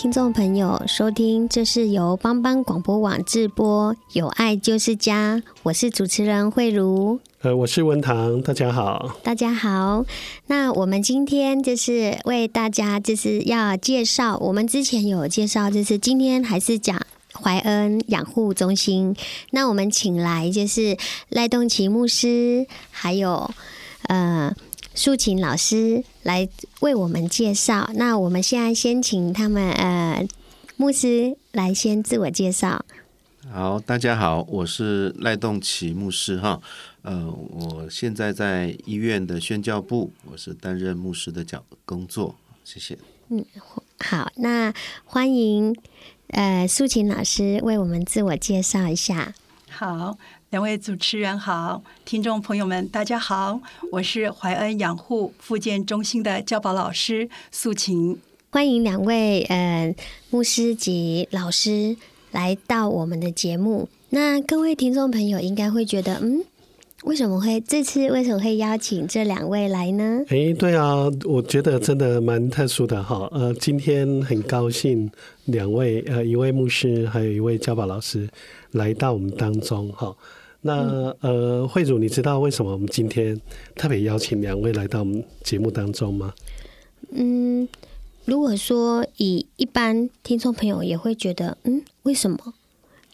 听众朋友，收听这是由帮帮广播网直播《有爱就是家》，我是主持人慧茹，呃，我是文堂，大家好，大家好。那我们今天就是为大家就是要介绍，我们之前有介绍，就是今天还是讲怀恩养护中心。那我们请来就是赖栋奇牧师，还有呃。素琴老师来为我们介绍。那我们现在先请他们呃牧师来先自我介绍。好，大家好，我是赖栋奇牧师哈。呃，我现在在医院的宣教部，我是担任牧师的角工作。谢谢。嗯，好，那欢迎呃素琴老师为我们自我介绍一下。好。两位主持人好，听众朋友们大家好，我是怀恩养护复健中心的教保老师素琴，欢迎两位呃牧师及老师来到我们的节目。那各位听众朋友应该会觉得，嗯，为什么会这次为什么会邀请这两位来呢？哎，对啊，我觉得真的蛮特殊的哈。呃，今天很高兴两位呃一位牧师还有一位教保老师来到我们当中哈。那呃，慧主，你知道为什么我们今天特别邀请两位来到我们节目当中吗？嗯，如果说以一般听众朋友也会觉得，嗯，为什么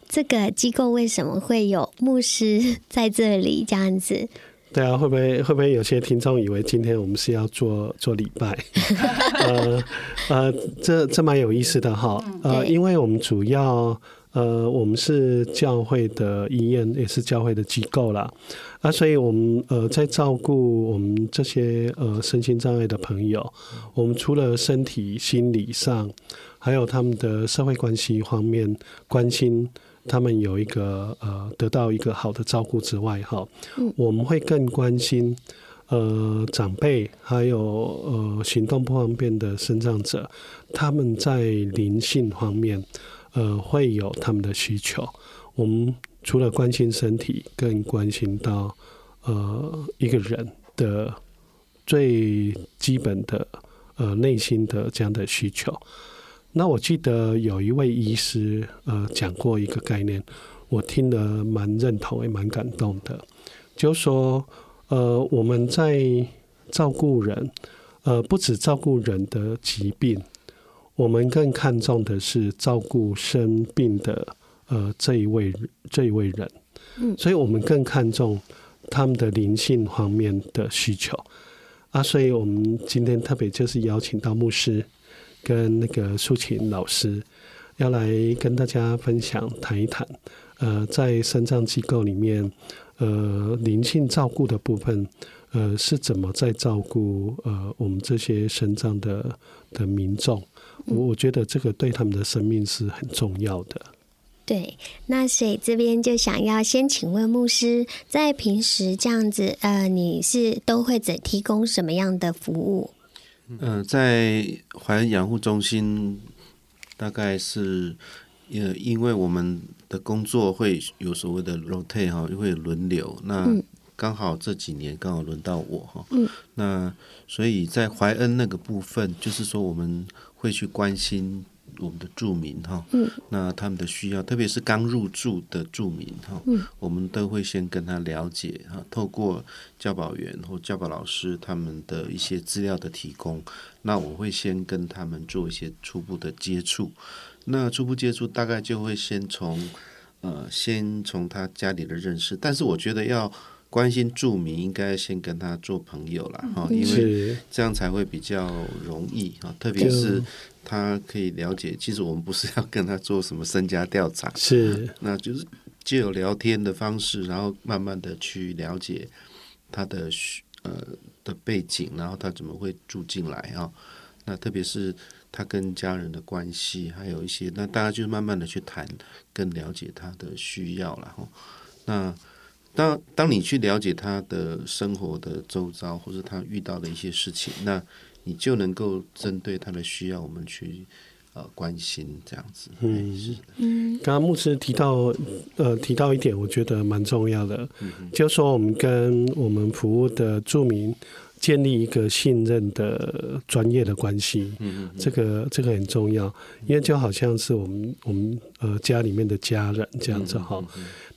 这个机构为什么会有牧师在这里这样子？对啊，会不会会不会有些听众以为今天我们是要做做礼拜？呃呃，这这蛮有意思的哈。呃，因为我们主要。呃，我们是教会的医院，也是教会的机构啦。啊，所以我们呃在照顾我们这些呃身心障碍的朋友，我们除了身体、心理上，还有他们的社会关系方面关心他们有一个呃得到一个好的照顾之外，哈，我们会更关心呃长辈，还有呃行动不方便的身障者，他们在灵性方面。呃，会有他们的需求。我们除了关心身体，更关心到呃一个人的最基本的呃内心的这样的需求。那我记得有一位医师呃讲过一个概念，我听得蛮认同，也蛮感动的。就说呃我们在照顾人，呃不止照顾人的疾病。我们更看重的是照顾生病的呃这一位这一位人，嗯，所以我们更看重他们的灵性方面的需求。啊，所以我们今天特别就是邀请到牧师跟那个苏琴老师要来跟大家分享谈一谈，呃，在身障机构里面，呃，灵性照顾的部分，呃，是怎么在照顾呃我们这些身障的的民众。我我觉得这个对他们的生命是很重要的。对，那所以这边就想要先请问牧师，在平时这样子，呃，你是都会怎提供什么样的服务？嗯、呃，在怀恩养护中心，大概是呃，因为我们的工作会有所谓的 rotate 哈，会轮流。那刚好这几年刚好轮到我哈。嗯。那所以在怀恩那个部分，就是说我们会去关心。我们的住民哈，嗯，那他们的需要，特别是刚入住的住民哈，嗯，我们都会先跟他了解哈，透过教保员或教保老师他们的一些资料的提供，那我会先跟他们做一些初步的接触，那初步接触大概就会先从呃，先从他家里的认识，但是我觉得要。关心住民，应该先跟他做朋友了哈，因为这样才会比较容易哈。特别是他可以了解，其实我们不是要跟他做什么身家调查，是，那就是借由聊天的方式，然后慢慢的去了解他的呃的背景，然后他怎么会住进来啊？那特别是他跟家人的关系，还有一些，那大家就慢慢的去谈，更了解他的需要了哈。那当当你去了解他的生活的周遭，或是他遇到的一些事情，那你就能够针对他的需要，我们去呃关心这样子。嗯，是。嗯，刚刚牧师提到呃提到一点，我觉得蛮重要的，嗯、就是说我们跟我们服务的住民。建立一个信任的专业的关系，嗯，这个这个很重要，因为就好像是我们我们呃家里面的家人这样子哈。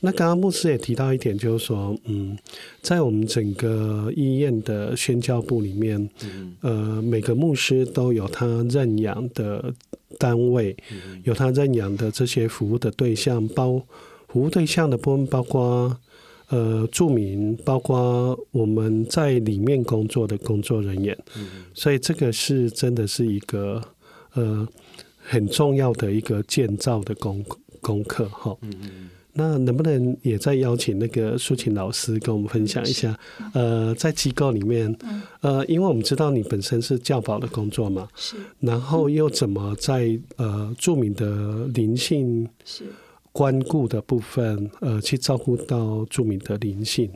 那刚刚牧师也提到一点，就是说，嗯，在我们整个医院的宣教部里面，呃，每个牧师都有他认养的单位，有他认养的这些服务的对象，包服务对象的部分包括。呃，住民包括我们在里面工作的工作人员，嗯、所以这个是真的是一个呃很重要的一个建造的功功课哈。嗯，那能不能也再邀请那个苏琴老师跟我们分享一下？呃，在机构里面，呃，因为我们知道你本身是教保的工作嘛，是，然后又怎么在呃著名的灵性是。关顾的部分，呃，去照顾到住民的灵性。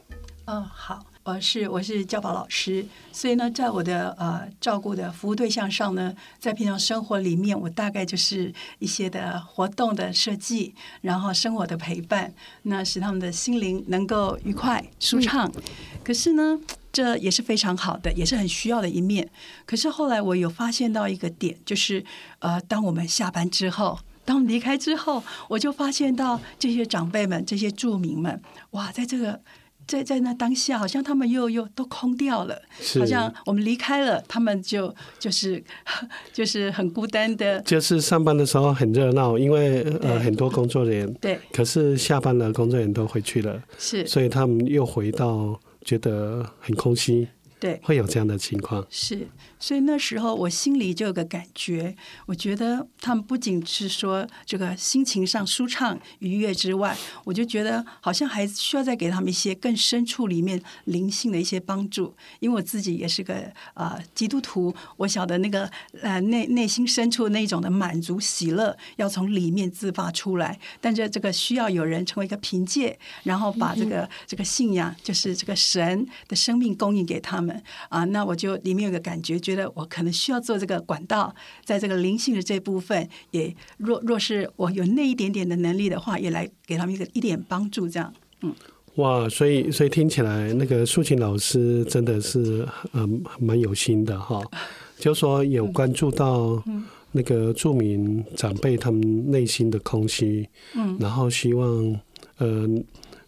嗯，好，我是我是教保老师，所以呢，在我的呃照顾的服务对象上呢，在平常生活里面，我大概就是一些的活动的设计，然后生活的陪伴，那使他们的心灵能够愉快舒畅。嗯。可是呢，这也是非常好的，也是很需要的一面。可是后来我有发现到一个点，就是呃，当我们下班之后。当我离开之后，我就发现到这些长辈们、这些住民们，哇，在这个在在那当下，好像他们又又都空掉了，好像我们离开了，他们就就是 就是很孤单的。就是上班的时候很热闹，因为呃很多工作人员，对，可是下班了，工作人员都回去了，是，所以他们又回到觉得很空虚，对，会有这样的情况，是。所以那时候我心里就有个感觉，我觉得他们不仅是说这个心情上舒畅愉悦之外，我就觉得好像还需要再给他们一些更深处里面灵性的一些帮助。因为我自己也是个啊、呃、基督徒，我晓得那个呃内内心深处那种的满足喜乐要从里面自发出来，但是这个需要有人成为一个凭借，然后把这个。这个信仰就是这个神的生命供应给他们。啊、呃，那我就里面有个感觉，觉得我可能需要做这个管道，在这个灵性的这部分，也若若是我有那一点点的能力的话，也来给他们一个一点帮助，这样，嗯，哇，所以所以听起来那个素琴老师真的是嗯蛮有心的哈，就说有关注到那个著名长辈他们内心的空虚，嗯，然后希望呃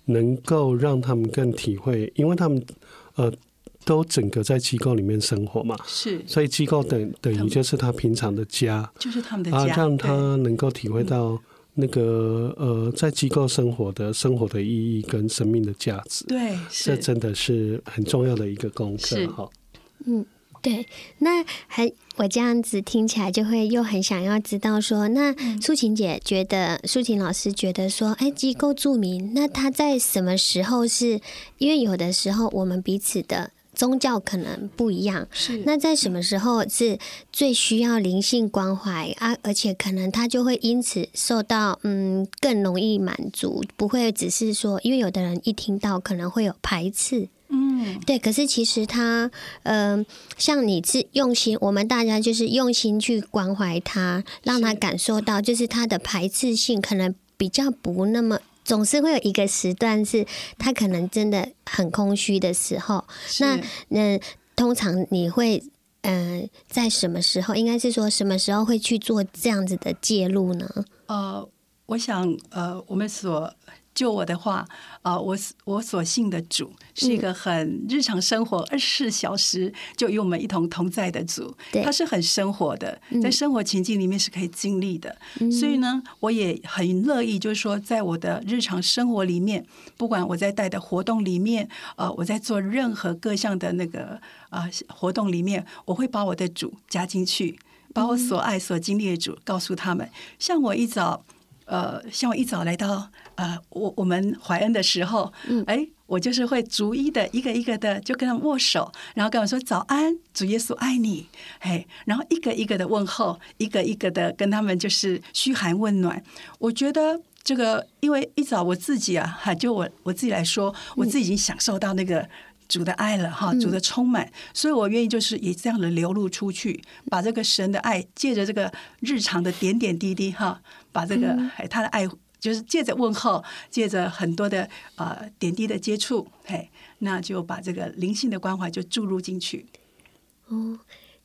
能够让他们更体会，因为他们呃。都整个在机构里面生活嘛，是，所以机构等等于就是他平常的家，就是他们的家，啊，让他能够体会到那个呃，在机构生活的生活的意义跟生命的价值，对，这真的是很重要的一个功课哈。嗯，对，那还我这样子听起来就会又很想要知道说，那素琴姐觉得，素琴老师觉得说，哎，机构著名，那他在什么时候是？因为有的时候我们彼此的。宗教可能不一样，是那在什么时候是最需要灵性关怀啊？而且可能他就会因此受到嗯更容易满足，不会只是说，因为有的人一听到可能会有排斥，嗯，对。可是其实他嗯、呃，像你是用心，我们大家就是用心去关怀他，让他感受到，就是他的排斥性可能比较不那么。总是会有一个时段是他可能真的很空虚的时候。那那通常你会嗯、呃，在什么时候？应该是说什么时候会去做这样子的介入呢？呃，我想呃，我们所。就我的话，啊、呃，我我所信的主是一个很日常生活，二十四小时就与我们一同同在的主。他是很生活的，在生活情境里面是可以经历的。嗯、所以呢，我也很乐意，就是说，在我的日常生活里面，不管我在带的活动里面，呃，我在做任何各项的那个啊、呃、活动里面，我会把我的主加进去，把我所爱所经历的主告诉他们。像我一早。呃，像我一早来到呃，我我们怀恩的时候，嗯，哎，我就是会逐一的一个一个的就跟他们握手，然后跟我说早安，主耶稣爱你，哎，然后一个一个的问候，一个一个的跟他们就是嘘寒问暖。我觉得这个，因为一早我自己啊，哈，就我我自己来说，我自己已经享受到那个主的爱了，哈，主的充满，所以我愿意就是以这样的流露出去，把这个神的爱借着这个日常的点点滴滴，哈。把这个哎，他的爱就是借着问候，借着很多的呃点滴的接触，嘿，那就把这个灵性的关怀就注入进去。哦，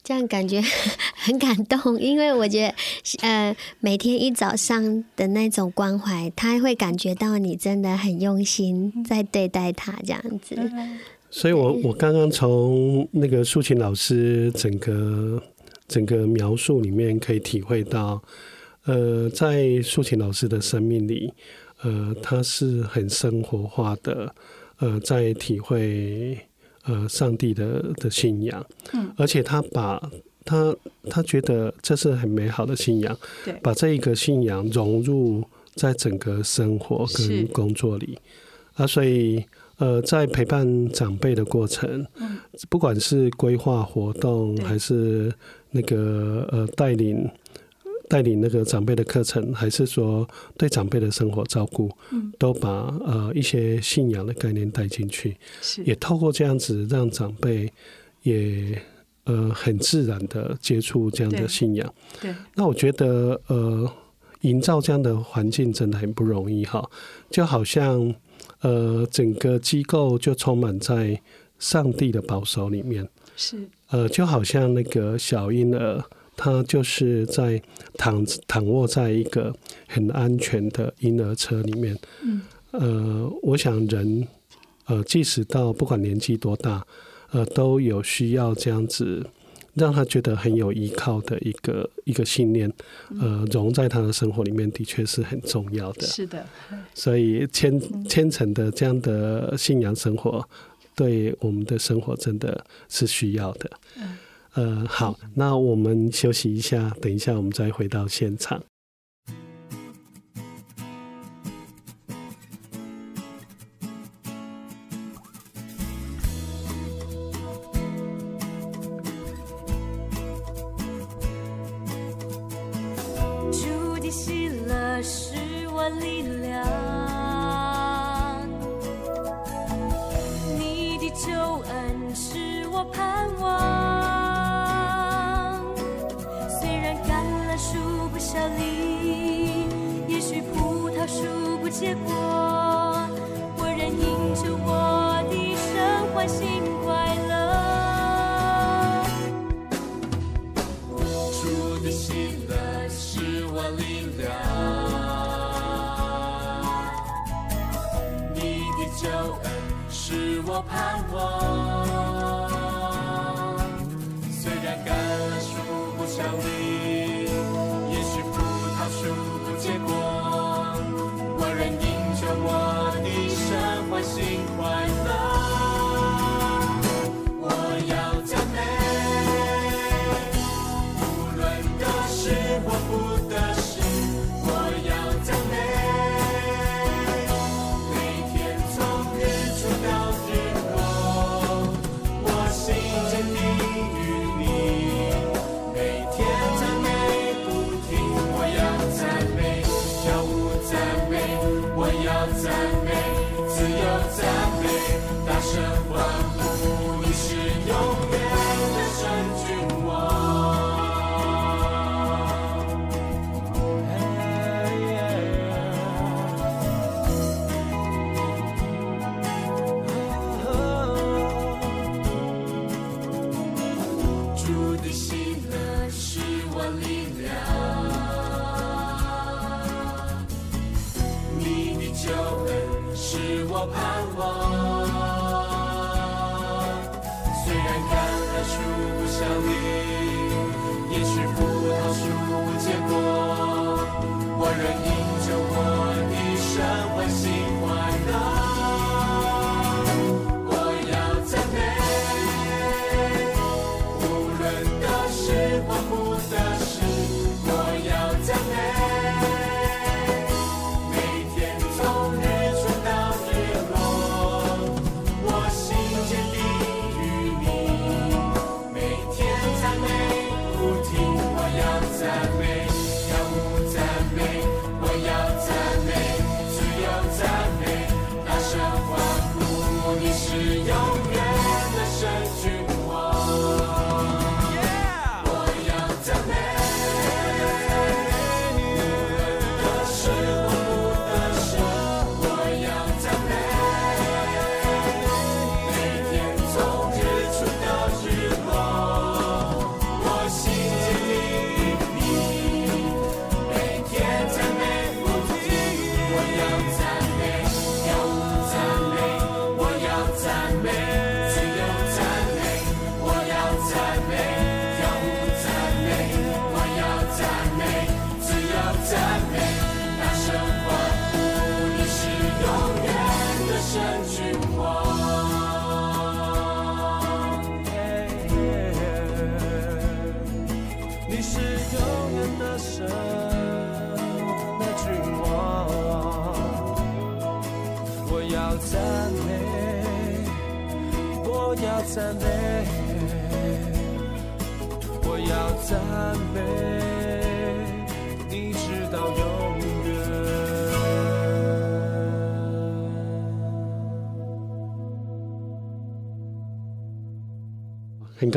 这样感觉 很感动，因为我觉得呃，每天一早上的那种关怀，他会感觉到你真的很用心在对待他这样子。所以我我刚刚从那个素琴老师整个整个描述里面可以体会到。呃，在素琴老师的生命里，呃，他是很生活化的，呃，在体会呃上帝的的信仰，嗯，而且他把他他觉得这是很美好的信仰，对，把这一个信仰融入在整个生活跟工作里，啊，所以呃，在陪伴长辈的过程，嗯，不管是规划活动还是那个呃带领。带领那个长辈的课程，还是说对长辈的生活照顾，嗯，都把呃一些信仰的概念带进去，是。也透过这样子让长辈也呃很自然的接触这样的信仰。对，对。那我觉得呃营造这样的环境真的很不容易哈，就好像呃整个机构就充满在上帝的保守里面，是。呃就好像那个小婴儿。他就是在躺躺卧在一个很安全的婴儿车里面。嗯，呃，我想人，呃，即使到不管年纪多大，呃，都有需要这样子让他觉得很有依靠的一个一个信念，呃，融在他的生活里面，的确是很重要的。是的，所以虔虔诚的这样的信仰生活，对我们的生活真的是需要的。嗯。呃，好，那我们休息一下，等一下我们再回到现场。主的喜乐是我力量，你的救恩是我盼望。小林，也许葡萄树不结果，我仍因着我的神欢欣快乐。主的喜乐是我力量，你的救恩是我盼望。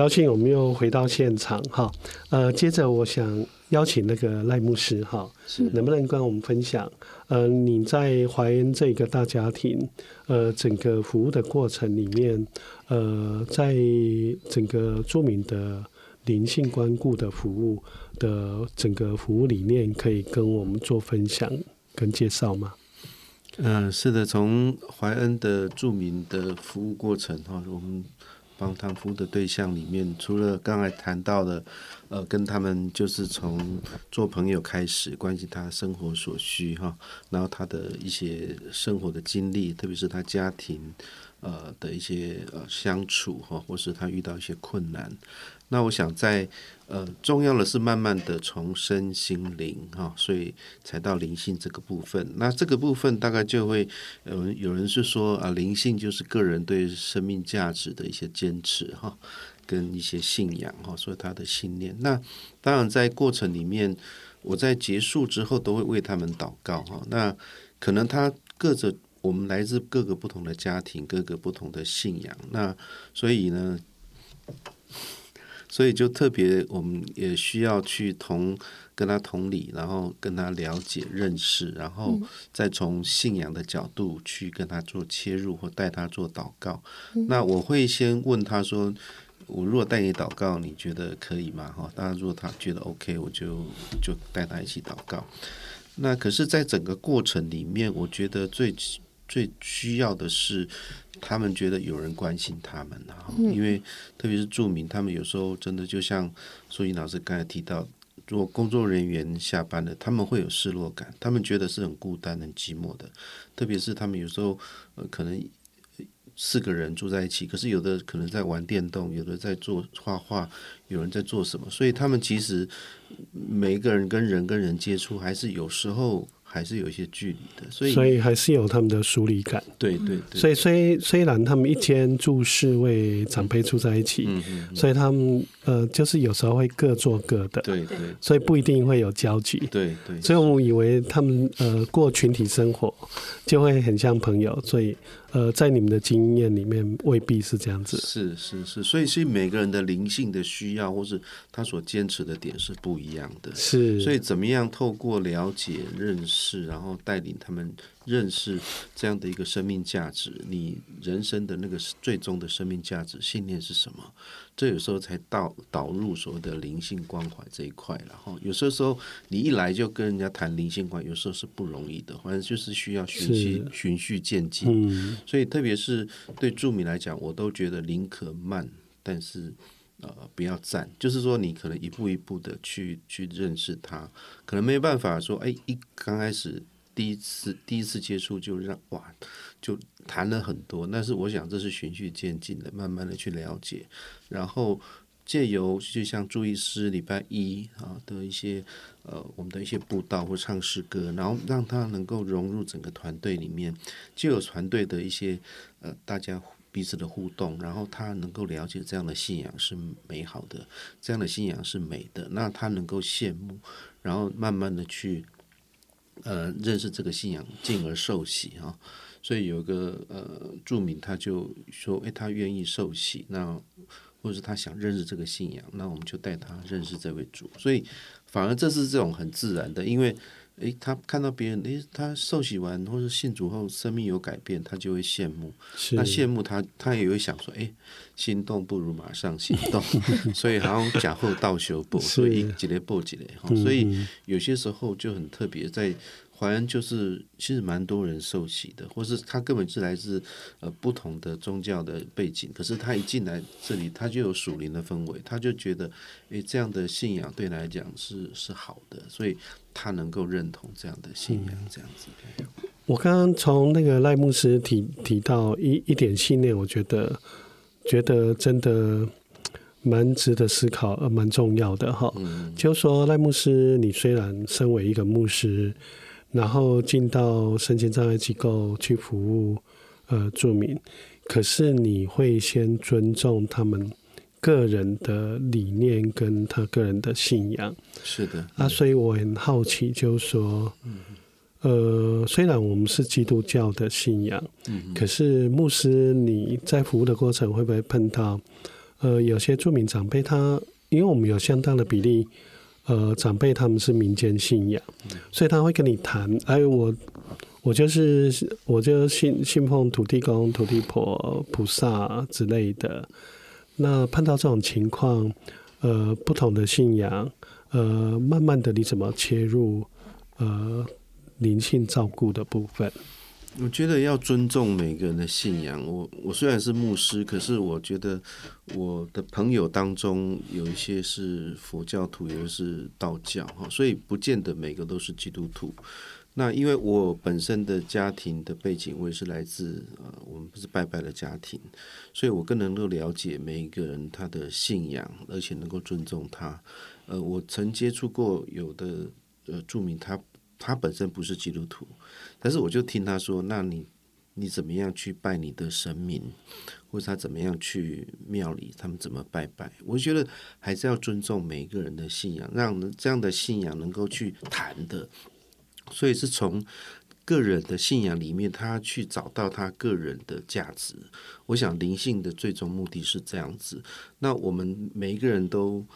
高兴我们又回到现场哈，呃，接着我想邀请那个赖牧师哈，能不能跟我们分享，呃，你在怀恩这个大家庭，呃，整个服务的过程里面，呃，在整个著名的灵性关顾的服务的整个服务理念，可以跟我们做分享跟介绍吗？嗯、呃，是的，从怀恩的著名的服务过程哈，我们。帮他服务的对象里面，除了刚才谈到的，呃，跟他们就是从做朋友开始，关心他生活所需哈，然后他的一些生活的经历，特别是他家庭呃的一些呃相处哈，或是他遇到一些困难。那我想在呃重要的是慢慢的重生心灵哈，所以才到灵性这个部分。那这个部分大概就会有人有人是说啊，灵性就是个人对生命价值的一些坚持哈，跟一些信仰哈，所以他的信念。那当然在过程里面，我在结束之后都会为他们祷告哈。那可能他各着我们来自各个不同的家庭，各个不同的信仰。那所以呢。所以就特别，我们也需要去同跟他同理，然后跟他了解、认识，然后再从信仰的角度去跟他做切入或带他做祷告。那我会先问他说：“我如果带你祷告，你觉得可以吗？”哈，当然如果他觉得 OK，我就就带他一起祷告。那可是，在整个过程里面，我觉得最最需要的是。他们觉得有人关心他们，因为特别是住民，他们有时候真的就像苏英老师刚才提到，如果工作人员下班了，他们会有失落感，他们觉得是很孤单、很寂寞的。特别是他们有时候呃，可能四个人住在一起，可是有的可能在玩电动，有的在做画画，有人在做什么，所以他们其实每一个人跟人跟人接触，还是有时候。还是有一些距离的，所以所以还是有他们的疏离感。对对对。所以虽虽然他们一间住四位长辈住在一起，嗯嗯嗯、所以他们呃就是有时候会各做各的。对对。所以不一定会有交集。对对。所以我们以为他们呃过群体生活就会很像朋友，所以呃在你们的经验里面未必是这样子。是是是，所以是每个人的灵性的需要，或是他所坚持的点是不一样的。是，所以怎么样透过了解、认识，然后带领他们认识这样的一个生命价值，你人生的那个最终的生命价值信念是什么？这有时候才导导入所谓的灵性关怀这一块，然后有时候时候你一来就跟人家谈灵性关系，有时候是不容易的，反正就是需要循序循序渐进。嗯，所以特别是对著名来讲，我都觉得宁可慢，但是呃不要赞，就是说你可能一步一步的去去认识他，可能没有办法说哎一刚开始第一次第一次接触就让哇。就谈了很多，但是我想这是循序渐进的，慢慢的去了解，然后借由就像注意师礼拜一啊的一些呃我们的一些布道或唱诗歌，然后让他能够融入整个团队里面，就有团队的一些呃大家彼此的互动，然后他能够了解这样的信仰是美好的，这样的信仰是美的，那他能够羡慕，然后慢慢的去呃认识这个信仰，进而受洗啊。所以有一个呃著名，他就说：“诶，他愿意受洗，那或者是他想认识这个信仰，那我们就带他认识这位主。所以反而这是这种很自然的，因为诶，他看到别人诶，他受洗完或者信主后生命有改变，他就会羡慕。那羡慕他，他也会想说：诶，心动不如马上行动。所以好像假后倒修补，所以几雷补几雷。所以有些时候就很特别在。”怀恩就是其实蛮多人受洗的，或是他根本是来自呃不同的宗教的背景，可是他一进来这里，他就有属灵的氛围，他就觉得诶这样的信仰对来讲是是好的，所以他能够认同这样的信仰，这样子。嗯、我刚刚从那个赖牧师提提到一一点信念，我觉得觉得真的蛮值得思考，呃，蛮重要的哈。嗯、就说赖牧师，你虽然身为一个牧师。然后进到身心障碍机构去服务，呃，住民，可是你会先尊重他们个人的理念跟他个人的信仰。是的，啊，所以我很好奇，就是说，呃，虽然我们是基督教的信仰，可是牧师你在服务的过程会不会碰到，呃，有些著名长辈他，因为我们有相当的比例。呃，长辈他们是民间信仰，所以他会跟你谈。哎，我我就是我就信信奉土地公、土地婆、菩萨之类的。那碰到这种情况，呃，不同的信仰，呃，慢慢的你怎么切入？呃，灵性照顾的部分。我觉得要尊重每个人的信仰。我我虽然是牧师，可是我觉得我的朋友当中有一些是佛教徒，有的是道教哈，所以不见得每个都是基督徒。那因为我本身的家庭的背景，我也是来自呃，我们不是拜拜的家庭，所以我更能够了解每一个人他的信仰，而且能够尊重他。呃，我曾接触过有的呃著名，他他本身不是基督徒。但是我就听他说，那你你怎么样去拜你的神明，或者他怎么样去庙里，他们怎么拜拜？我觉得还是要尊重每一个人的信仰，让这样的信仰能够去谈的。所以是从个人的信仰里面，他去找到他个人的价值。我想灵性的最终目的是这样子。那我们每一个人都。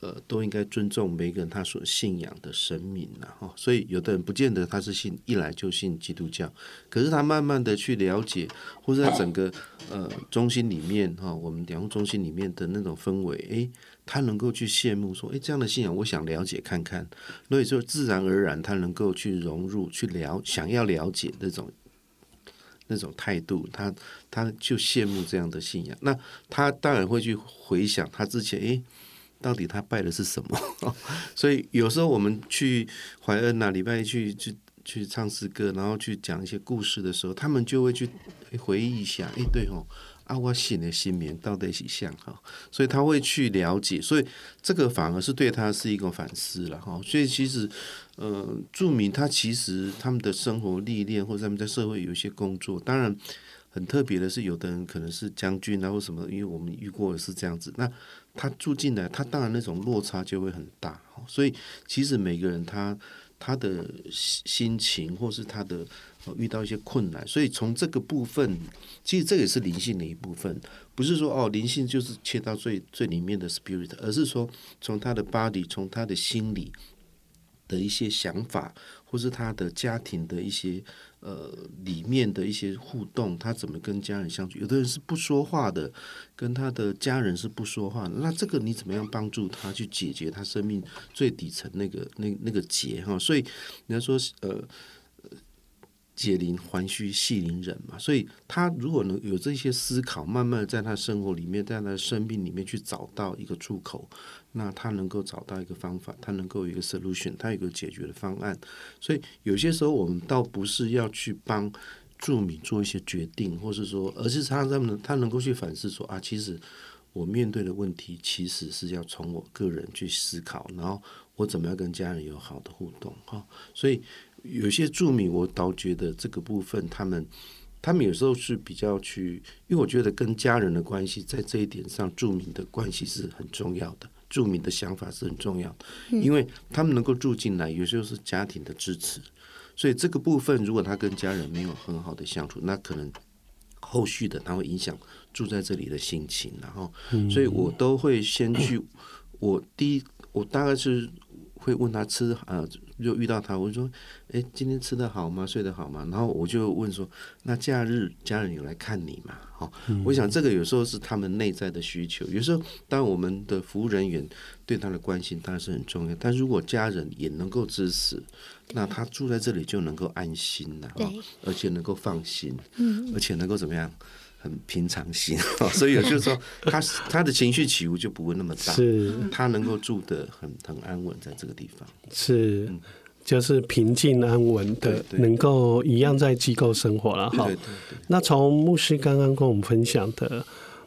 呃，都应该尊重每个人他所信仰的神明呐，哈。所以有的人不见得他是信一来就信基督教，可是他慢慢的去了解，或者在整个呃中心里面哈，我们两个中心里面的那种氛围，诶，他能够去羡慕说，诶，这样的信仰我想了解看看，所以说自然而然他能够去融入，去了想要了解那种那种态度，他他就羡慕这样的信仰，那他当然会去回想他之前诶。到底他拜的是什么？所以有时候我们去怀恩呐、啊，礼拜一去去去唱诗歌，然后去讲一些故事的时候，他们就会去回忆一下，哎，对哦，啊，我信的新名到底是像哈，所以他会去了解，所以这个反而是对他是一个反思了哈。所以其实，呃，著名他其实他们的生活历练，或者他们在社会有一些工作，当然很特别的是，有的人可能是将军啊或什么，因为我们遇过的是这样子，那。他住进来，他当然那种落差就会很大。所以其实每个人他他的心情，或是他的遇到一些困难，所以从这个部分，其实这也是灵性的一部分，不是说哦，灵性就是切到最最里面的 spirit，而是说从他的 body，从他的心理的一些想法，或是他的家庭的一些呃里面的一些互动，他怎么跟家人相处？有的人是不说话的，跟他的家人是不说话，那这个你怎么样帮助他去解决他生命最底层那个那那个结哈？所以人家说呃。解铃还须系铃人嘛，所以他如果能有这些思考，慢慢在他生活里面，在他的生命里面去找到一个出口，那他能够找到一个方法，他能够有一个 solution，他有一个解决的方案。所以有些时候我们倒不是要去帮住民做一些决定，或是说，而是他他们他能够去反思说啊，其实我面对的问题其实是要从我个人去思考，然后我怎么样跟家人有好的互动哈，所以。有些住民，我倒觉得这个部分，他们他们有时候是比较去，因为我觉得跟家人的关系，在这一点上，住民的关系是很重要的，住民的想法是很重要的，因为他们能够住进来，有时候是家庭的支持，所以这个部分，如果他跟家人没有很好的相处，那可能后续的他会影响住在这里的心情，然后，所以我都会先去，我第一，我大概是会问他吃啊。就遇到他，我就说：“哎，今天吃得好吗？睡得好吗？”然后我就问说：“那假日家人有来看你吗？”好，我想这个有时候是他们内在的需求。有时候，当我们的服务人员对他的关心当然是很重要，但如果家人也能够支持，那他住在这里就能够安心了，而且能够放心，而且能够怎么样？很平常心，所以也就是说，他他的情绪起伏就不会那么大，是，他能够住得很很安稳在这个地方，是，就是平静安稳的，能够一样在机构生活了哈。那从牧师刚刚跟我们分享的，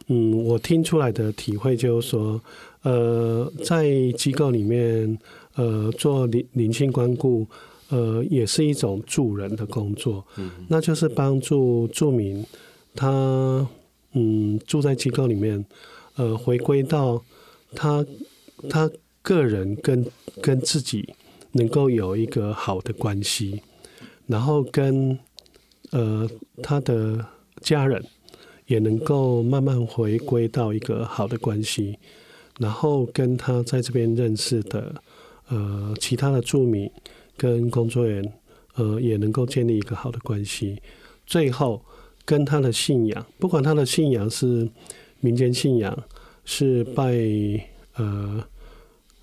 嗯，我听出来的体会就是说，呃，在机构里面，呃，做灵灵性关顾，呃，也是一种助人的工作，嗯，那就是帮助住民。他嗯，住在机构里面，呃，回归到他他个人跟跟自己能够有一个好的关系，然后跟呃他的家人也能够慢慢回归到一个好的关系，然后跟他在这边认识的呃其他的住民跟工作人员呃也能够建立一个好的关系，最后。跟他的信仰，不管他的信仰是民间信仰，是拜呃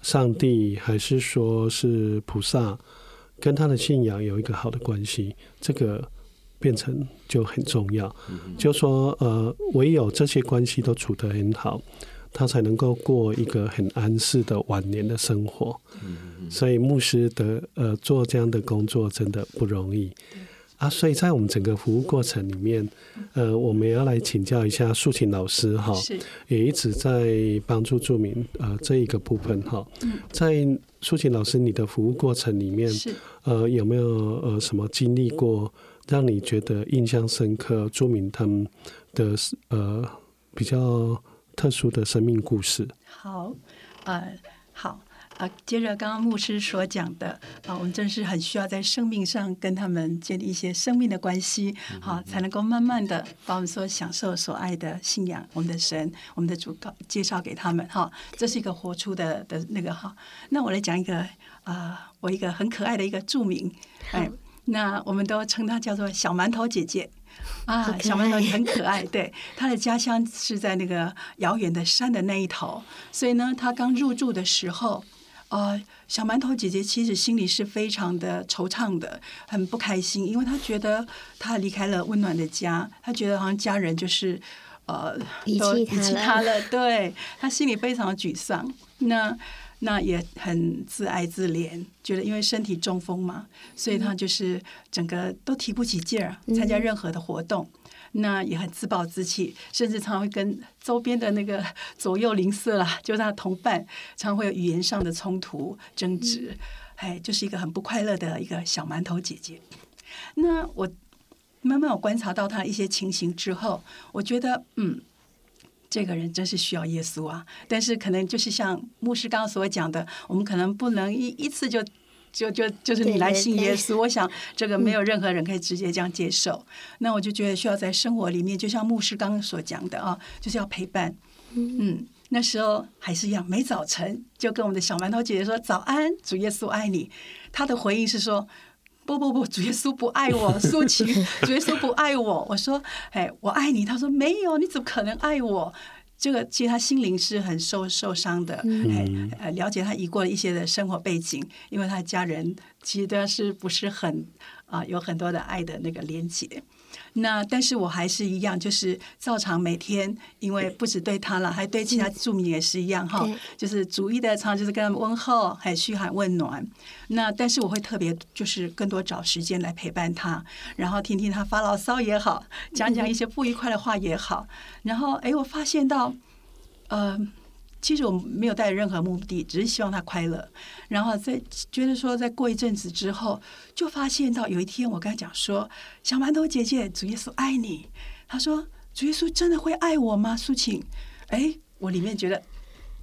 上帝，还是说是菩萨，跟他的信仰有一个好的关系，这个变成就很重要。就说呃，唯有这些关系都处得很好，他才能够过一个很安适的晚年的生活。所以牧师的呃做这样的工作真的不容易。啊，所以在我们整个服务过程里面，呃，我们也要来请教一下素琴老师哈，也一直在帮助住民呃这一个部分哈。在素琴老师你的服务过程里面，呃，有没有呃什么经历过让你觉得印象深刻？住民他们的呃比较特殊的生命故事？好，呃，好。啊，接着刚刚牧师所讲的啊，我们真是很需要在生命上跟他们建立一些生命的关系，好，才能够慢慢的把我们所享受、所爱的信仰、我们的神、我们的主告介绍给他们，哈，这是一个活出的的那个哈。那我来讲一个啊，我一个很可爱的一个著名，哎，那我们都称她叫做小馒头姐姐。啊，小馒头也很可爱，对，她的家乡是在那个遥远的山的那一头，所以呢，她刚入住的时候。呃，小馒头姐姐其实心里是非常的惆怅的，很不开心，因为她觉得她离开了温暖的家，她觉得好像家人就是呃遗弃她了，遗弃她了，对，她心里非常的沮丧，那那也很自哀自怜，觉得因为身体中风嘛，所以她就是整个都提不起劲儿，参加任何的活动。嗯那也很自暴自弃，甚至常会跟周边的那个左右邻舍啦，就是他的同伴，常会有语言上的冲突争执，哎，就是一个很不快乐的一个小馒头姐姐。那我慢慢我观察到他一些情形之后，我觉得，嗯，这个人真是需要耶稣啊。但是可能就是像牧师刚刚所讲的，我们可能不能一一次就就就就是你来信耶稣。对对对我想这个没有任何人可以直接这样接受。嗯、那我就觉得需要在生活里面，就像牧师刚刚所讲的啊，就是要陪伴。嗯，那时候还是一样，每早晨就跟我们的小馒头姐姐说早安，主耶稣爱你。她的回应是说不不不，主耶稣不爱我，苏琪，主耶稣不爱我。我说哎，我爱你。他说没有，你怎么可能爱我？这个其实他心灵是很受受伤的，嗯、哎，了解他已过一些的生活背景，因为他的家人其实是不是很啊、呃，有很多的爱的那个连接。那但是我还是一样，就是照常每天，因为不止对他了，还对其他住民也是一样哈，嗯、就是逐一的常就是跟他们问候，还嘘寒问暖。那但是我会特别就是更多找时间来陪伴他，然后听听他发牢骚也好，讲讲一些不愉快的话也好。然后哎，我发现到，呃。其实我没有带任何目的，只是希望他快乐。然后在觉得说，在过一阵子之后，就发现到有一天，我跟他讲说：“小馒头姐姐，主耶稣爱你。”他说：“主耶稣真的会爱我吗？”苏晴，哎，我里面觉得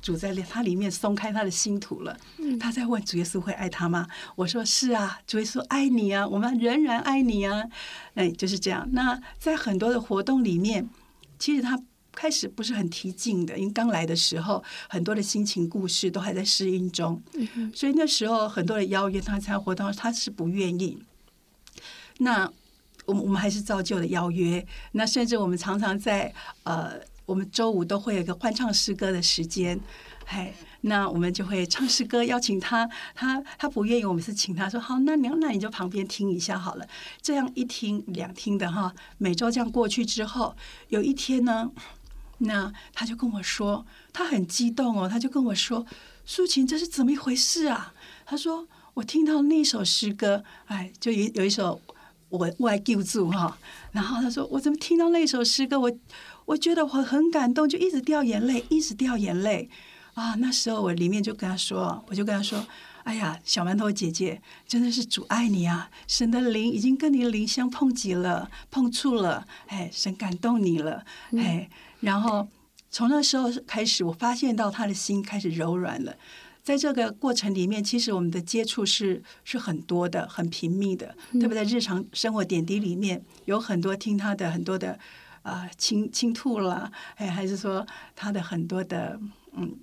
主在他里面松开他的心土了。他在问主耶稣会爱他吗？我说：“是啊，主耶稣爱你啊，我们仍然爱你啊。”哎，就是这样。那在很多的活动里面，其实他。开始不是很提劲的，因为刚来的时候，很多的心情故事都还在适应中，所以那时候很多的邀约他参加活动，他是不愿意。那我们我们还是照旧的邀约，那甚至我们常常在呃，我们周五都会有一个欢唱诗歌的时间，嘿，那我们就会唱诗歌，邀请他，他他不愿意，我们是请他说好，那你那你就旁边听一下好了，这样一听两听的哈，每周这样过去之后，有一天呢。那他就跟我说，他很激动哦，他就跟我说：“苏晴，这是怎么一回事啊？”他说：“我听到那首诗歌，哎，就有有一首我我爱救助哈。”然后他说：“我怎么听到那首诗歌，我我觉得我很感动，就一直掉眼泪，一直掉眼泪啊！”那时候我里面就跟他说，我就跟他说：“哎呀，小馒头姐姐，真的是主爱你啊！神的灵已经跟你的灵相碰击了，碰触了，哎，神感动你了，哎。”然后从那时候开始，我发现到他的心开始柔软了。在这个过程里面，其实我们的接触是是很多的，很频密的。特别在日常生活点滴里面，有很多听他的很多的啊倾倾吐啦，哎，还是说他的很多的嗯，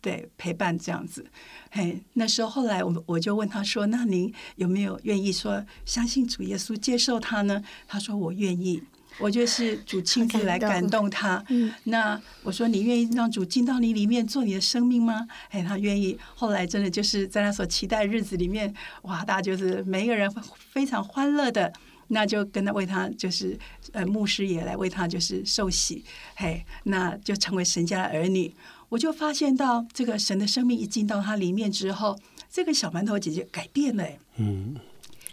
对陪伴这样子。嘿，那时候后来我我就问他说：“那您有没有愿意说相信主耶稣，接受他呢？”他说：“我愿意。”我觉得是主亲自来感动他。嗯，那我说，你愿意让主进到你里面做你的生命吗？哎，他愿意。后来真的就是在他所期待的日子里面，哇，大家就是每一个人非常欢乐的，那就跟他为他就是呃牧师也来为他就是受洗，嘿，那就成为神家的儿女。我就发现到这个神的生命一进到他里面之后，这个小馒头姐姐改变了，嗯，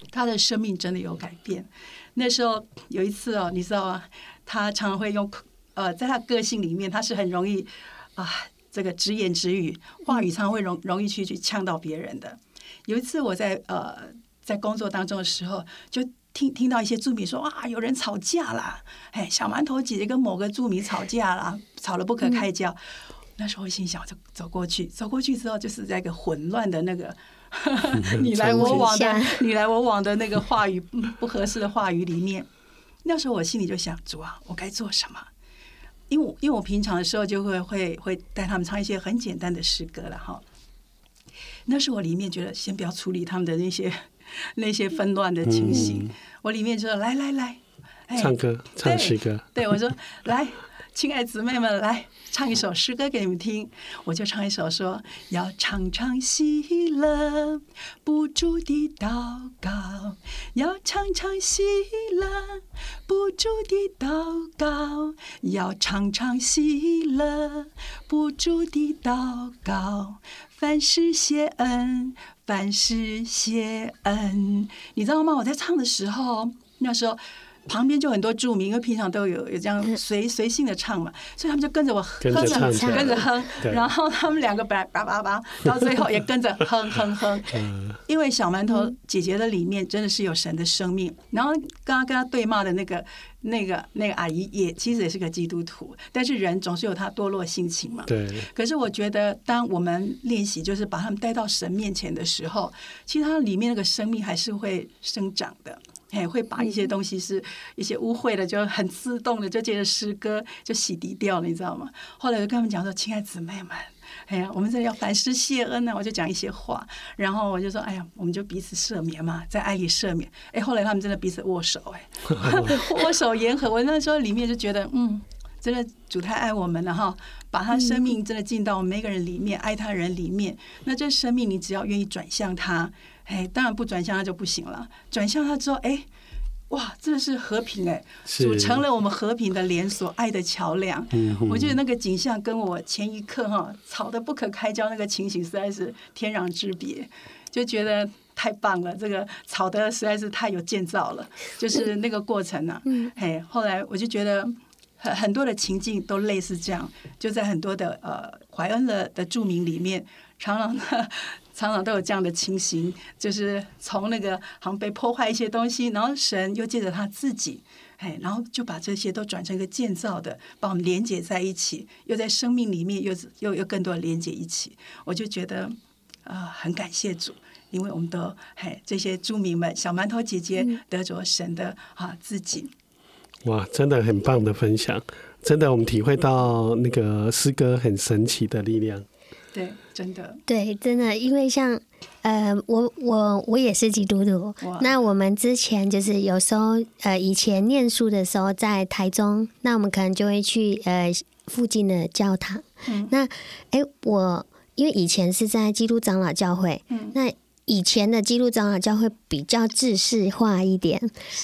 他的生命真的有改变。那时候有一次哦，你知道吗？他常常会用呃，在他个性里面，他是很容易啊，这个直言直语，话语常常会容容易去去呛到别人的。有一次我在呃在工作当中的时候，就听听到一些住民说啊，有人吵架啦，哎，小馒头姐姐跟某个住民吵架啦，吵得不可开交。那时候我心想，就走过去，走过去之后，就是在一个混乱的那个。你来我往的，你来我往的那个话语不合适的话语里面，那时候我心里就想：主啊，我该做什么？因为我因为我平常的时候就会会会带他们唱一些很简单的诗歌了哈。那时候我里面觉得，先不要处理他们的那些那些纷乱的情形。我里面就说：来来来，唱歌，唱诗歌。对，我说来。亲爱姊妹们，来唱一首诗歌给你们听。我就唱一首说，要常常喜乐，不住地祷告；要常常喜乐，不住地祷告；要常常喜乐，不住地祷告。凡事谢恩，凡事谢恩。你知道吗？我在唱的时候，那时候。旁边就很多著名，因为平常都有有这样随随性的唱嘛，所以他们就跟着我哼着唱，跟着哼。然后他们两个本来叭叭叭，到最后也跟着哼哼哼。因为小馒头姐姐的里面真的是有神的生命。然后刚刚跟他对骂的那个那个那个阿姨也其实也是个基督徒，但是人总是有他堕落性情嘛。对。可是我觉得，当我们练习就是把他们带到神面前的时候，其实他里面那个生命还是会生长的。哎，会把一些东西是一些污秽的，就很自动的就借着诗歌就洗涤掉了，你知道吗？后来就跟他们讲说：“亲爱姊妹们，哎呀，我们这里要反思谢恩呢。”我就讲一些话，然后我就说：“哎呀，我们就彼此赦免嘛，在爱里赦免。”哎，后来他们真的彼此握手，哎，握手言和。我那时候里面就觉得，嗯，真的主太爱我们了哈，把他生命真的进到我们每个人里面，爱他人里面。那这生命，你只要愿意转向他。哎，当然不转向他就不行了。转向他之后，哎，哇，真的是和平哎，组成了我们和平的连锁，爱的桥梁。嗯，我觉得那个景象跟我前一刻哈吵得不可开交那个情形实在是天壤之别，就觉得太棒了。这个吵得实在是太有建造了，就是那个过程呢、啊。嗯，嘿，后来我就觉得很很多的情境都类似这样，就在很多的呃怀恩的的著名里面，常常呢。常常都有这样的情形，就是从那个好像被破坏一些东西，然后神又借着他自己，哎，然后就把这些都转成一个建造的，把我们连接在一起，又在生命里面又又又更多的连接一起。我就觉得啊、呃，很感谢主，因为我们都嘿这些著名们，小馒头姐姐得着神的啊自己。哇，真的很棒的分享，真的我们体会到那个诗歌很神奇的力量。对，真的，对，真的，因为像，呃，我我我也是基督徒。那我们之前就是有时候，呃，以前念书的时候在台中，那我们可能就会去呃附近的教堂。嗯、那，哎，我因为以前是在基督长老教会，嗯、那以前的基督长老教会比较制式化一点。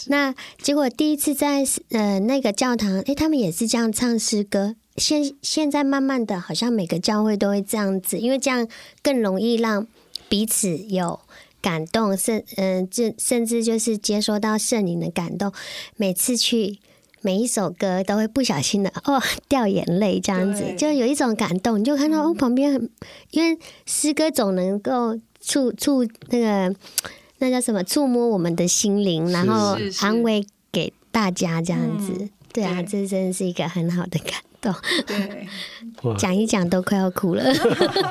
那结果第一次在呃那个教堂，诶，他们也是这样唱诗歌。现现在慢慢的，好像每个教会都会这样子，因为这样更容易让彼此有感动，甚嗯，这、呃、甚至就是接收到圣灵的感动。每次去每一首歌都会不小心的 哦掉眼泪，这样子就有一种感动。你就看到哦旁边很，因为诗歌总能够触触那个那叫什么触摸我们的心灵，然后安慰给大家这样子。嗯、对啊，这真的是一个很好的感。对，讲一讲都快要哭了。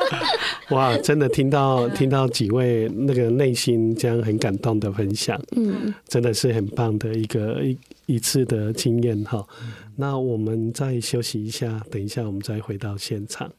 哇，真的听到听到几位那个内心这样很感动的分享，嗯，真的是很棒的一个一一次的经验哈。那我们再休息一下，等一下我们再回到现场。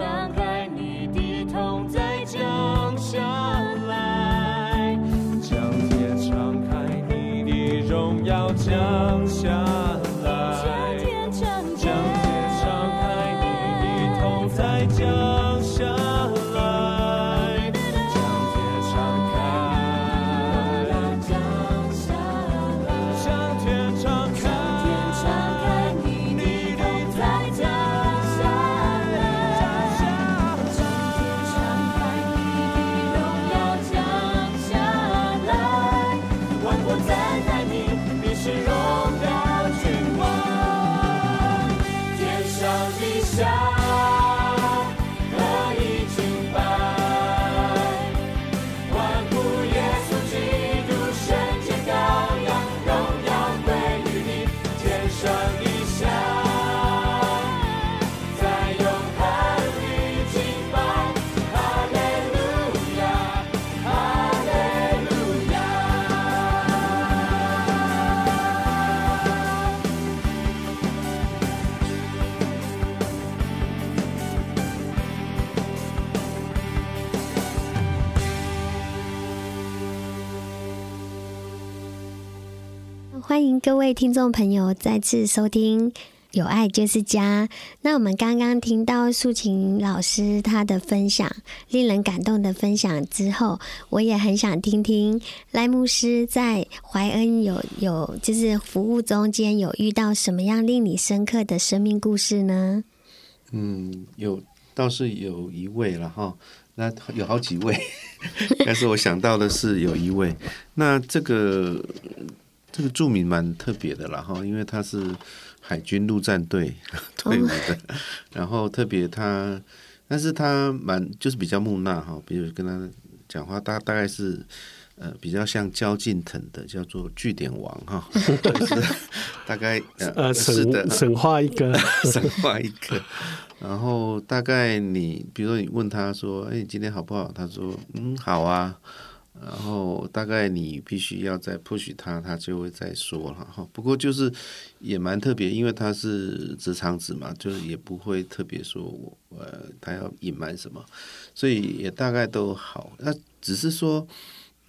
참 各位听众朋友再次收听《有爱就是家》。那我们刚刚听到素琴老师她的分享，令人感动的分享之后，我也很想听听赖牧师在怀恩有有就是服务中间有遇到什么样令你深刻的生命故事呢？嗯，有倒是有一位了哈，那有好几位，但是我想到的是有一位，那这个这个著名蛮特别的了哈，因为他是海军陆战队 退伍的，然后特别他，但是他蛮就是比较木讷哈，比如跟他讲话，大大概是。呃，比较像焦敬腾的，叫做据点王哈，大概呃，呃，是的，神话一个，神话一个。然后大概你，比如说你问他说：“哎，你今天好不好？”他说：“嗯，好啊。”然后大概你必须要再 push 他，他就会再说了哈。不过就是也蛮特别，因为他是直肠子嘛，就是也不会特别说我呃，他要隐瞒什么，所以也大概都好。那只是说。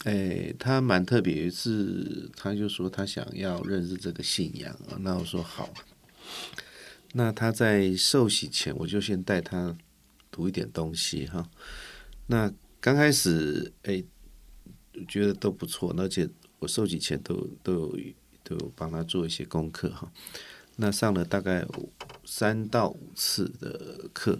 哎，他蛮特别，是他就说他想要认识这个信仰啊，那我说好。那他在受洗前，我就先带他读一点东西哈。那刚开始哎，觉得都不错，而且我受洗前都都有都有帮他做一些功课哈。那上了大概三到五次的课，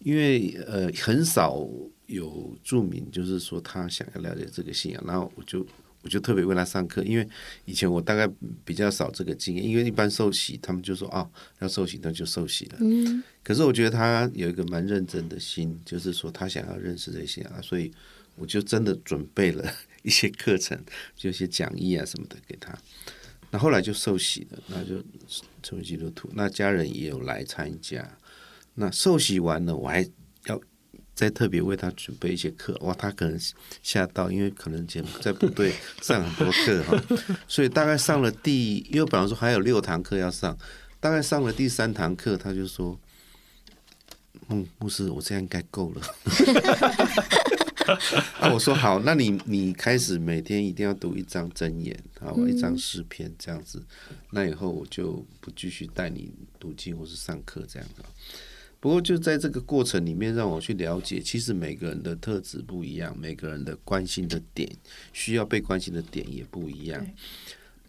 因为呃很少。有注明，就是说他想要了解这个信仰，然后我就我就特别为他上课，因为以前我大概比较少这个经验，因为一般受洗他们就说哦，要受洗那就受洗了。嗯。可是我觉得他有一个蛮认真的心，就是说他想要认识这些啊，所以我就真的准备了 一些课程，就一些讲义啊什么的给他。那后来就受洗了，那就成为基督徒，那家人也有来参加。那受洗完了，我还要。再特别为他准备一些课，哇，他可能吓到，因为可能前在部队上很多课哈，所以大概上了第，因为本来说还有六堂课要上，大概上了第三堂课，他就说：“嗯，牧师，我这样应该够了。” 啊，我说好，那你你开始每天一定要读一张真言，好，一张诗篇这样子，那以后我就不继续带你读经或是上课这样子。不过就在这个过程里面，让我去了解，其实每个人的特质不一样，每个人的关心的点，需要被关心的点也不一样。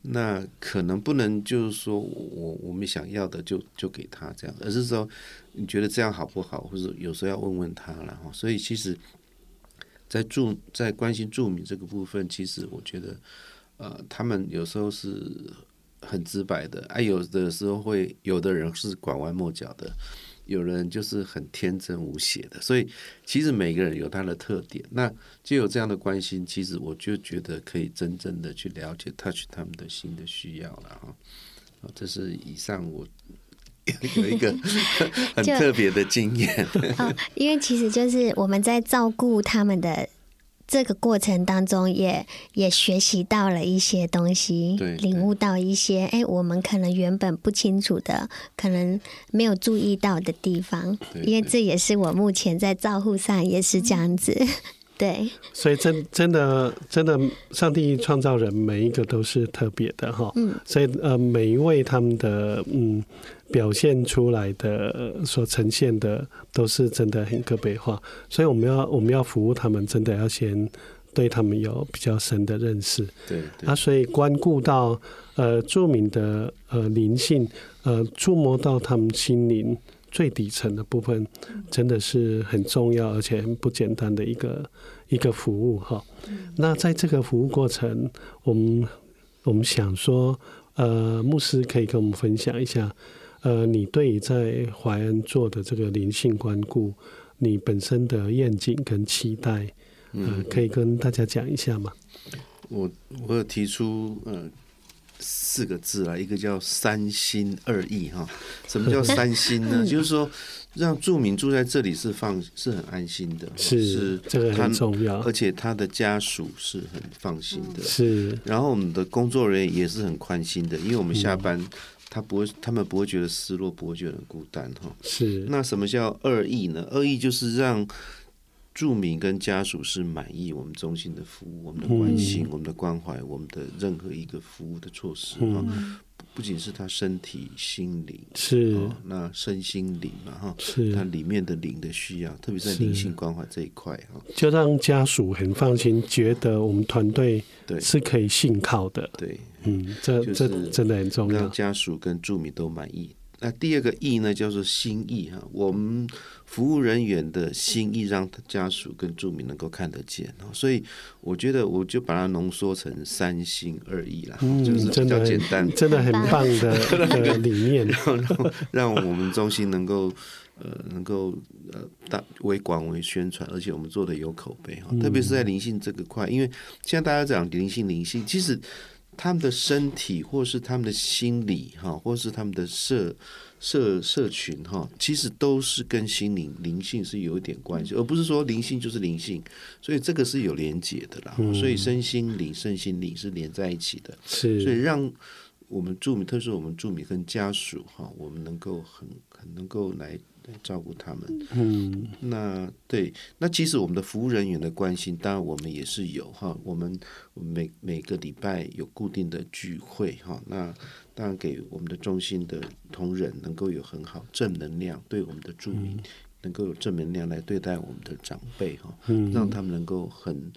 那可能不能就是说我我们想要的就就给他这样，而是说你觉得这样好不好，或者有时候要问问他了。所以其实，在住在关心住民这个部分，其实我觉得，呃，他们有时候是很直白的，啊，有的时候会有的人是拐弯抹角的。有人就是很天真无邪的，所以其实每个人有他的特点。那就有这样的关心，其实我就觉得可以真正的去了解 touch 他们的心的需要了哈。这是以上我有一个 很特别的经验。哦，因为其实就是我们在照顾他们的这个过程当中也也学习到了一些东西，对领悟到一些哎，我们可能原本不清楚的，可能没有注意到的地方，因为这也是我目前在照护上也是这样子，对，所以真真的真的，上帝创造人每一个都是特别的哈，嗯，所以呃，每一位他们的嗯。表现出来的所呈现的都是真的很个别化，所以我们要我们要服务他们，真的要先对他们有比较深的认识。对，啊，所以关顾到呃著名的呃灵性，呃触摸到他们心灵最底层的部分，真的是很重要而且很不简单的一个一个服务哈。那在这个服务过程，我们我们想说，呃，牧师可以跟我们分享一下。呃，你对于在淮安做的这个灵性关顾，你本身的愿景跟期待，呃，可以跟大家讲一下吗？我我有提出呃四个字啊，一个叫三心二意哈。什么叫三心呢？就是说让住民住在这里是放是很安心的，是是这个很重要，而且他的家属是很放心的，是。然后我们的工作人员也是很宽心的，因为我们下班。嗯他不会，他们不会觉得失落，不会觉得很孤单，哈。是。那什么叫二意呢？二意就是让住民跟家属是满意我们中心的服务，我们的关心，嗯、我们的关怀，我们的任何一个服务的措施，哈、嗯。不仅是他身体、心灵是、哦，那身心灵嘛哈，是他里面的灵的需要，特别在灵性关怀这一块哈，就让家属很放心，觉得我们团队对是可以信靠的。对，嗯，这、就是、这真的很重要，让家属跟住民都满意。那第二个意呢，叫做心意哈，我们。服务人员的心意，让家属跟住民能够看得见，所以我觉得我就把它浓缩成三心二意啦，嗯、就是比较简单，真的很棒的那个理念，让让我们中心能够呃能够呃大为广为宣传，而且我们做的有口碑哈，特别是在灵性这个块，因为现在大家讲灵性灵性，其实他们的身体或是他们的心理哈，或是他们的社。社社群哈，其实都是跟心灵灵性是有一点关系，而不是说灵性就是灵性，所以这个是有连结的啦。嗯、所以身心灵、身心灵是连在一起的。是，所以让我们住民，特别是我们住民跟家属哈，我们能够很很能够来。照顾他们，嗯，那对，那其实我们的服务人员的关心，当然我们也是有哈，我们每每个礼拜有固定的聚会哈，那当然给我们的中心的同仁能够有很好正能量，对我们的住民能够有正能量来对待我们的长辈哈，嗯，让他们能够很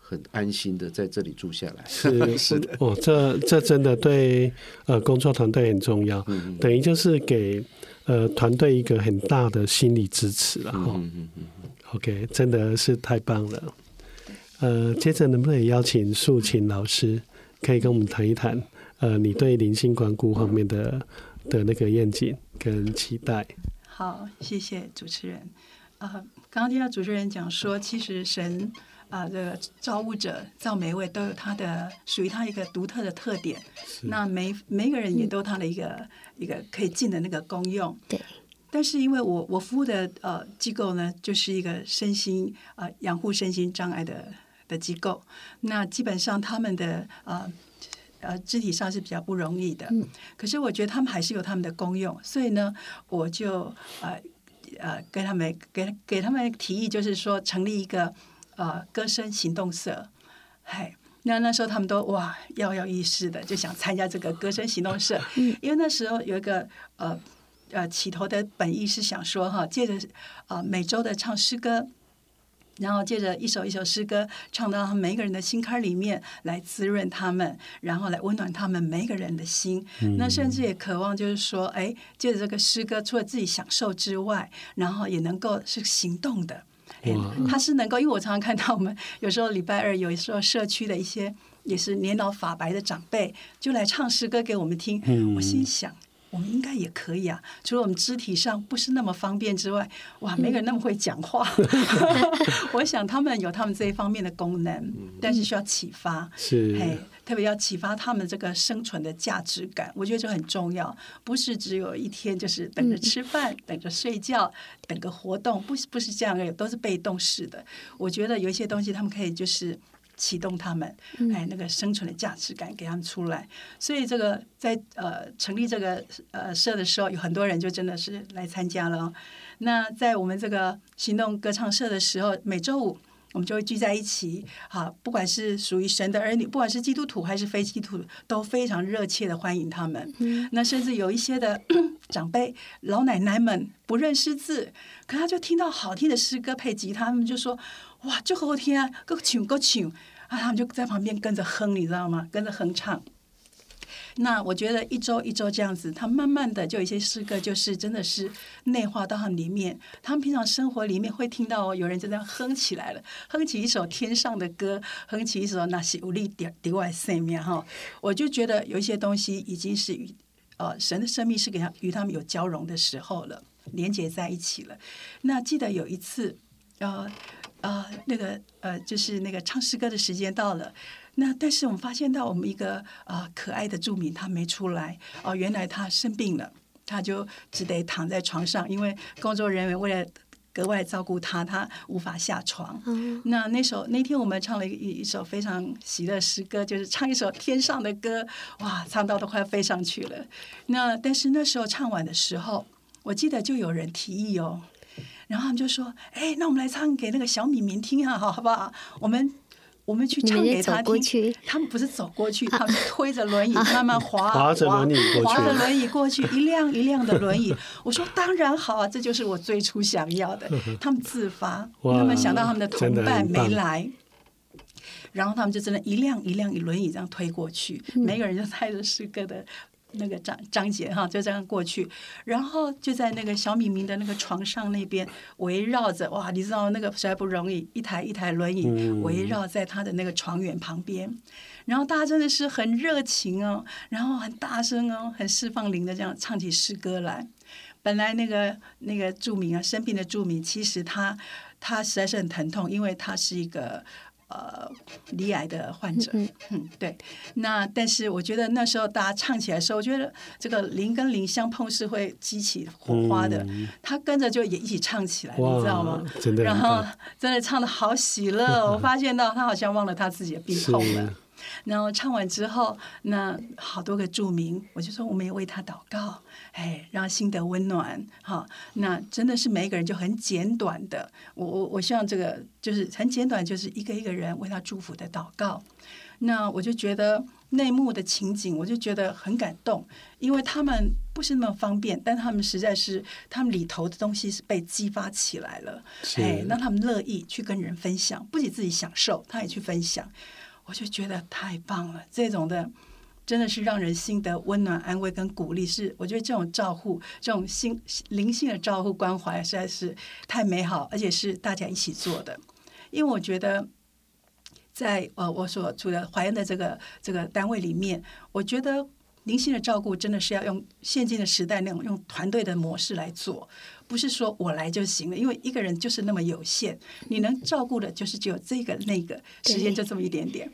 很安心的在这里住下来，是是的，哦，这这真的对呃工作团队很重要，嗯，等于就是给。呃，团队一个很大的心理支持了哈。嗯嗯嗯 OK，真的是太棒了。呃，接着能不能邀请素琴老师，可以跟我们谈一谈，呃，你对灵性管顾方面的的那个愿景跟期待？好，谢谢主持人。呃，刚刚听到主持人讲说，其实神。啊，这个造物者造每一位都有他的属于他一个独特的特点。那每每个人也都有他的一个、嗯、一个可以尽的那个功用。对。但是因为我我服务的呃机构呢，就是一个身心呃养护身心障碍的的机构。那基本上他们的呃呃肢体上是比较不容易的。嗯。可是我觉得他们还是有他们的功用，所以呢，我就呃呃跟他们给给他们提议，就是说成立一个。呃，歌声行动社，嗨，那那时候他们都哇跃跃欲试的，就想参加这个歌声行动社，因为那时候有一个呃呃起头的本意是想说哈，借着呃每周的唱诗歌，然后借着一首一首诗歌唱到他们每一个人的心坎里面，来滋润他们，然后来温暖他们每一个人的心。嗯、那甚至也渴望就是说，哎，借着这个诗歌，除了自己享受之外，然后也能够是行动的。他是能够，因为我常常看到我们有时候礼拜二，有时候社区的一些也是年老发白的长辈，就来唱诗歌给我们听。我心想，我们应该也可以啊，除了我们肢体上不是那么方便之外，哇，没个人那么会讲话。我想他们有他们这一方面的功能，但是需要启发。是，特别要启发他们这个生存的价值感。我觉得这很重要，不是只有一天就是等着吃饭、嗯、等着睡觉、等个活动，不是不是这样的，都是被动式的。我觉得有一些东西他们可以就是。启动他们，哎，那个生存的价值感给他们出来。所以这个在呃成立这个呃社的时候，有很多人就真的是来参加了。那在我们这个行动歌唱社的时候，每周五我们就会聚在一起，好，不管是属于神的儿女，不管是基督徒还是非基督徒，都非常热切的欢迎他们。那甚至有一些的 长辈老奶奶们不认识字，可他就听到好听的诗歌配吉他，他们就说。哇，就好听啊，够唱够唱啊！他们就在旁边跟着哼，你知道吗？跟着哼唱。那我觉得一周一周这样子，他慢慢的就有一些诗歌，就是真的是内化到他们里面。他们平常生活里面会听到有人就这样哼起来了，哼起一首天上的歌，哼起一首那些无力点点外生命哈。我就觉得有一些东西已经是与呃神的生命是给他与他们有交融的时候了，连接在一起了。那记得有一次呃。呃，那个呃，就是那个唱诗歌的时间到了。那但是我们发现到我们一个啊、呃、可爱的住民他没出来哦、呃，原来他生病了，他就只得躺在床上，因为工作人员为了格外照顾他，他无法下床。嗯、那那首那天我们唱了一一首非常喜乐诗歌，就是唱一首天上的歌，哇，唱到都快飞上去了。那但是那时候唱完的时候，我记得就有人提议哦。然后他们就说：“哎，那我们来唱给那个小敏敏听啊，好，好不好？我们我们去唱给他听。他们不是走过去，他们推着轮椅慢慢滑，滑着轮椅过去，滑着轮椅过去，一辆一辆的轮椅。我说当然好啊，这就是我最初想要的。他们自发，他们想到他们的同伴没来，然后他们就真的一辆一辆以轮椅这样推过去，每个人就带着诗歌的。”那个张张姐哈就这样过去，然后就在那个小敏敏的那个床上那边围绕着哇，你知道那个实在不容易，一台一台轮椅围绕在他的那个床缘旁边，然后大家真的是很热情哦，然后很大声哦，很释放灵的这样唱起诗歌来。本来那个那个著名啊，生病的著名，其实他他实在是很疼痛，因为他是一个。呃，罹癌的患者，嗯，嗯，对。那但是我觉得那时候大家唱起来的时候，我觉得这个灵跟灵相碰是会激起火花的。嗯、他跟着就也一起唱起来，你知道吗？真的。然后真的唱的好喜乐，我发现到他好像忘了他自己的病痛了。然后唱完之后，那好多个著名，我就说我们也为他祷告，哎，让心得温暖，好。那真的是每一个人就很简短的，我我我希望这个就是很简短，就是一个一个人为他祝福的祷告。那我就觉得内幕的情景，我就觉得很感动，因为他们不是那么方便，但他们实在是他们里头的东西是被激发起来了，哎，让他们乐意去跟人分享，不仅自己享受，他也去分享。我就觉得太棒了，这种的真的是让人心得温暖、安慰跟鼓励。是我觉得这种照护、这种心灵性的照护关怀实在是太美好，而且是大家一起做的。因为我觉得在，在呃我所处的怀恩的这个这个单位里面，我觉得灵性的照顾真的是要用现今的时代那种用团队的模式来做，不是说我来就行了，因为一个人就是那么有限，你能照顾的就是只有这个那个，时间就这么一点点。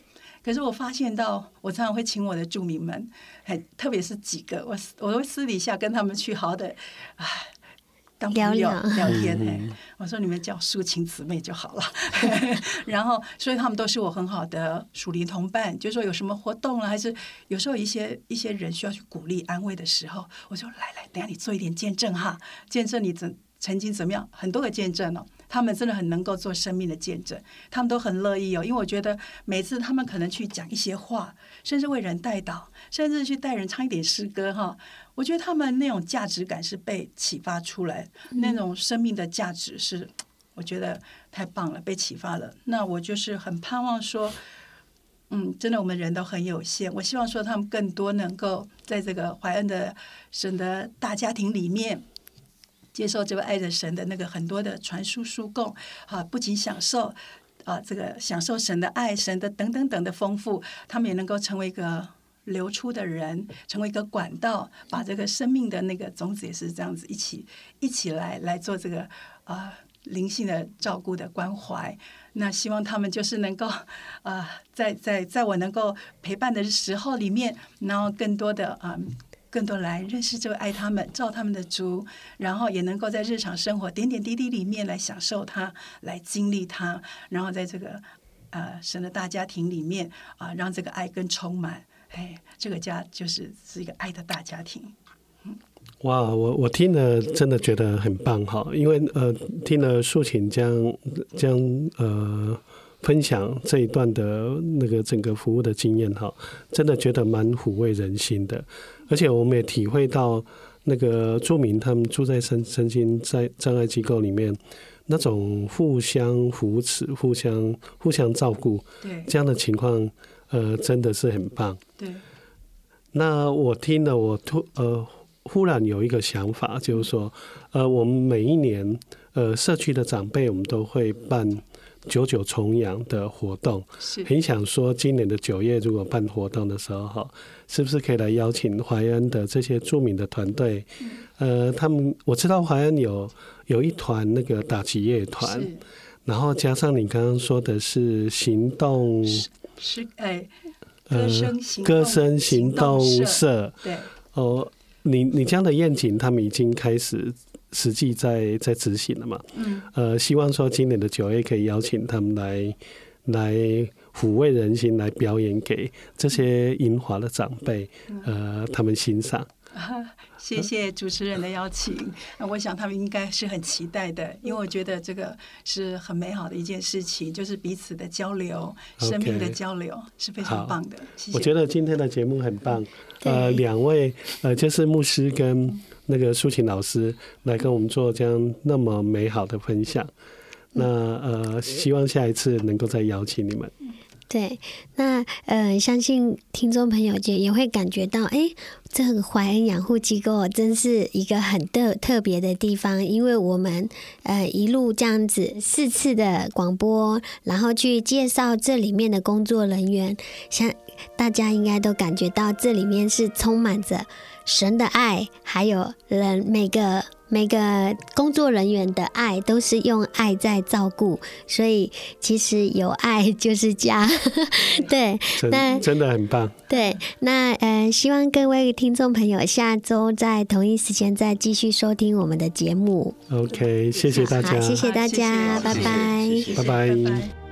可是我发现到，我常常会请我的住民们，很特别是几个，我我会私底下跟他们去好好的啊当朋友聊，天。哎，我说你们叫抒情姊妹就好了。然后，所以他们都是我很好的属灵同伴。就是说有什么活动了，还是有时候一些一些人需要去鼓励安慰的时候，我说来来，等下你做一点见证哈，见证你曾曾经怎么样，很多个见证哦。他们真的很能够做生命的见证，他们都很乐意哦。因为我觉得每次他们可能去讲一些话，甚至为人代祷，甚至去带人唱一点诗歌哈。我觉得他们那种价值感是被启发出来，那种生命的价值是，我觉得太棒了，被启发了。那我就是很盼望说，嗯，真的我们人都很有限，我希望说他们更多能够在这个怀恩的神的大家庭里面。接受这位爱的神的那个很多的传输输供啊，不仅享受啊这个享受神的爱，神的等等等的丰富，他们也能够成为一个流出的人，成为一个管道，把这个生命的那个种子也是这样子一起一起来来做这个啊灵性的照顾的关怀。那希望他们就是能够，呃，在在在我能够陪伴的时候里面，然后更多的啊、更多来认识这位爱他们、照他们的足，然后也能够在日常生活点点滴滴里面来享受它，来经历它，然后在这个呃神的大家庭里面啊、呃，让这个爱更充满。哎，这个家就是是一个爱的大家庭。哇，我我听了真的觉得很棒哈，因为呃听了素琴将将呃分享这一段的那个整个服务的经验哈，真的觉得蛮抚慰人心的，而且我们也体会到那个住民他们住在身身心在障碍机构里面那种互相扶持、互相互相照顾，对这样的情况，呃，真的是很棒。对，那我听了，我突呃。忽然有一个想法，就是说，呃，我们每一年，呃，社区的长辈，我们都会办九九重阳的活动，很想说，今年的九月如果办活动的时候，哈，是不是可以来邀请淮安的这些著名的团队？呃，他们我知道淮安有有一团那个打击乐团，然后加上你刚刚说的是行动，是哎，歌声行歌声行动社，对，哦。你你这样的愿景，他们已经开始实际在在执行了嘛？嗯，呃，希望说今年的九月可以邀请他们来来抚慰人心，来表演给这些银华的长辈，呃，他们欣赏。谢谢主持人的邀请，那我想他们应该是很期待的，因为我觉得这个是很美好的一件事情，就是彼此的交流.生命的交流是非常棒的。谢谢。我觉得今天的节目很棒，呃，两位呃，就是牧师跟那个苏琴老师来跟我们做这样那么美好的分享，那呃，希望下一次能够再邀请你们。对，那呃，相信听众朋友也也会感觉到，哎，这个怀恩养护机构真是一个很特特别的地方，因为我们呃一路这样子四次的广播，然后去介绍这里面的工作人员，像大家应该都感觉到这里面是充满着神的爱，还有人每个。每个工作人员的爱都是用爱在照顾，所以其实有爱就是家。对，那真的很棒。对，那呃，希望各位听众朋友下周在同一时间再继续收听我们的节目。OK，谢谢大家，好，谢谢大家，拜拜，拜拜。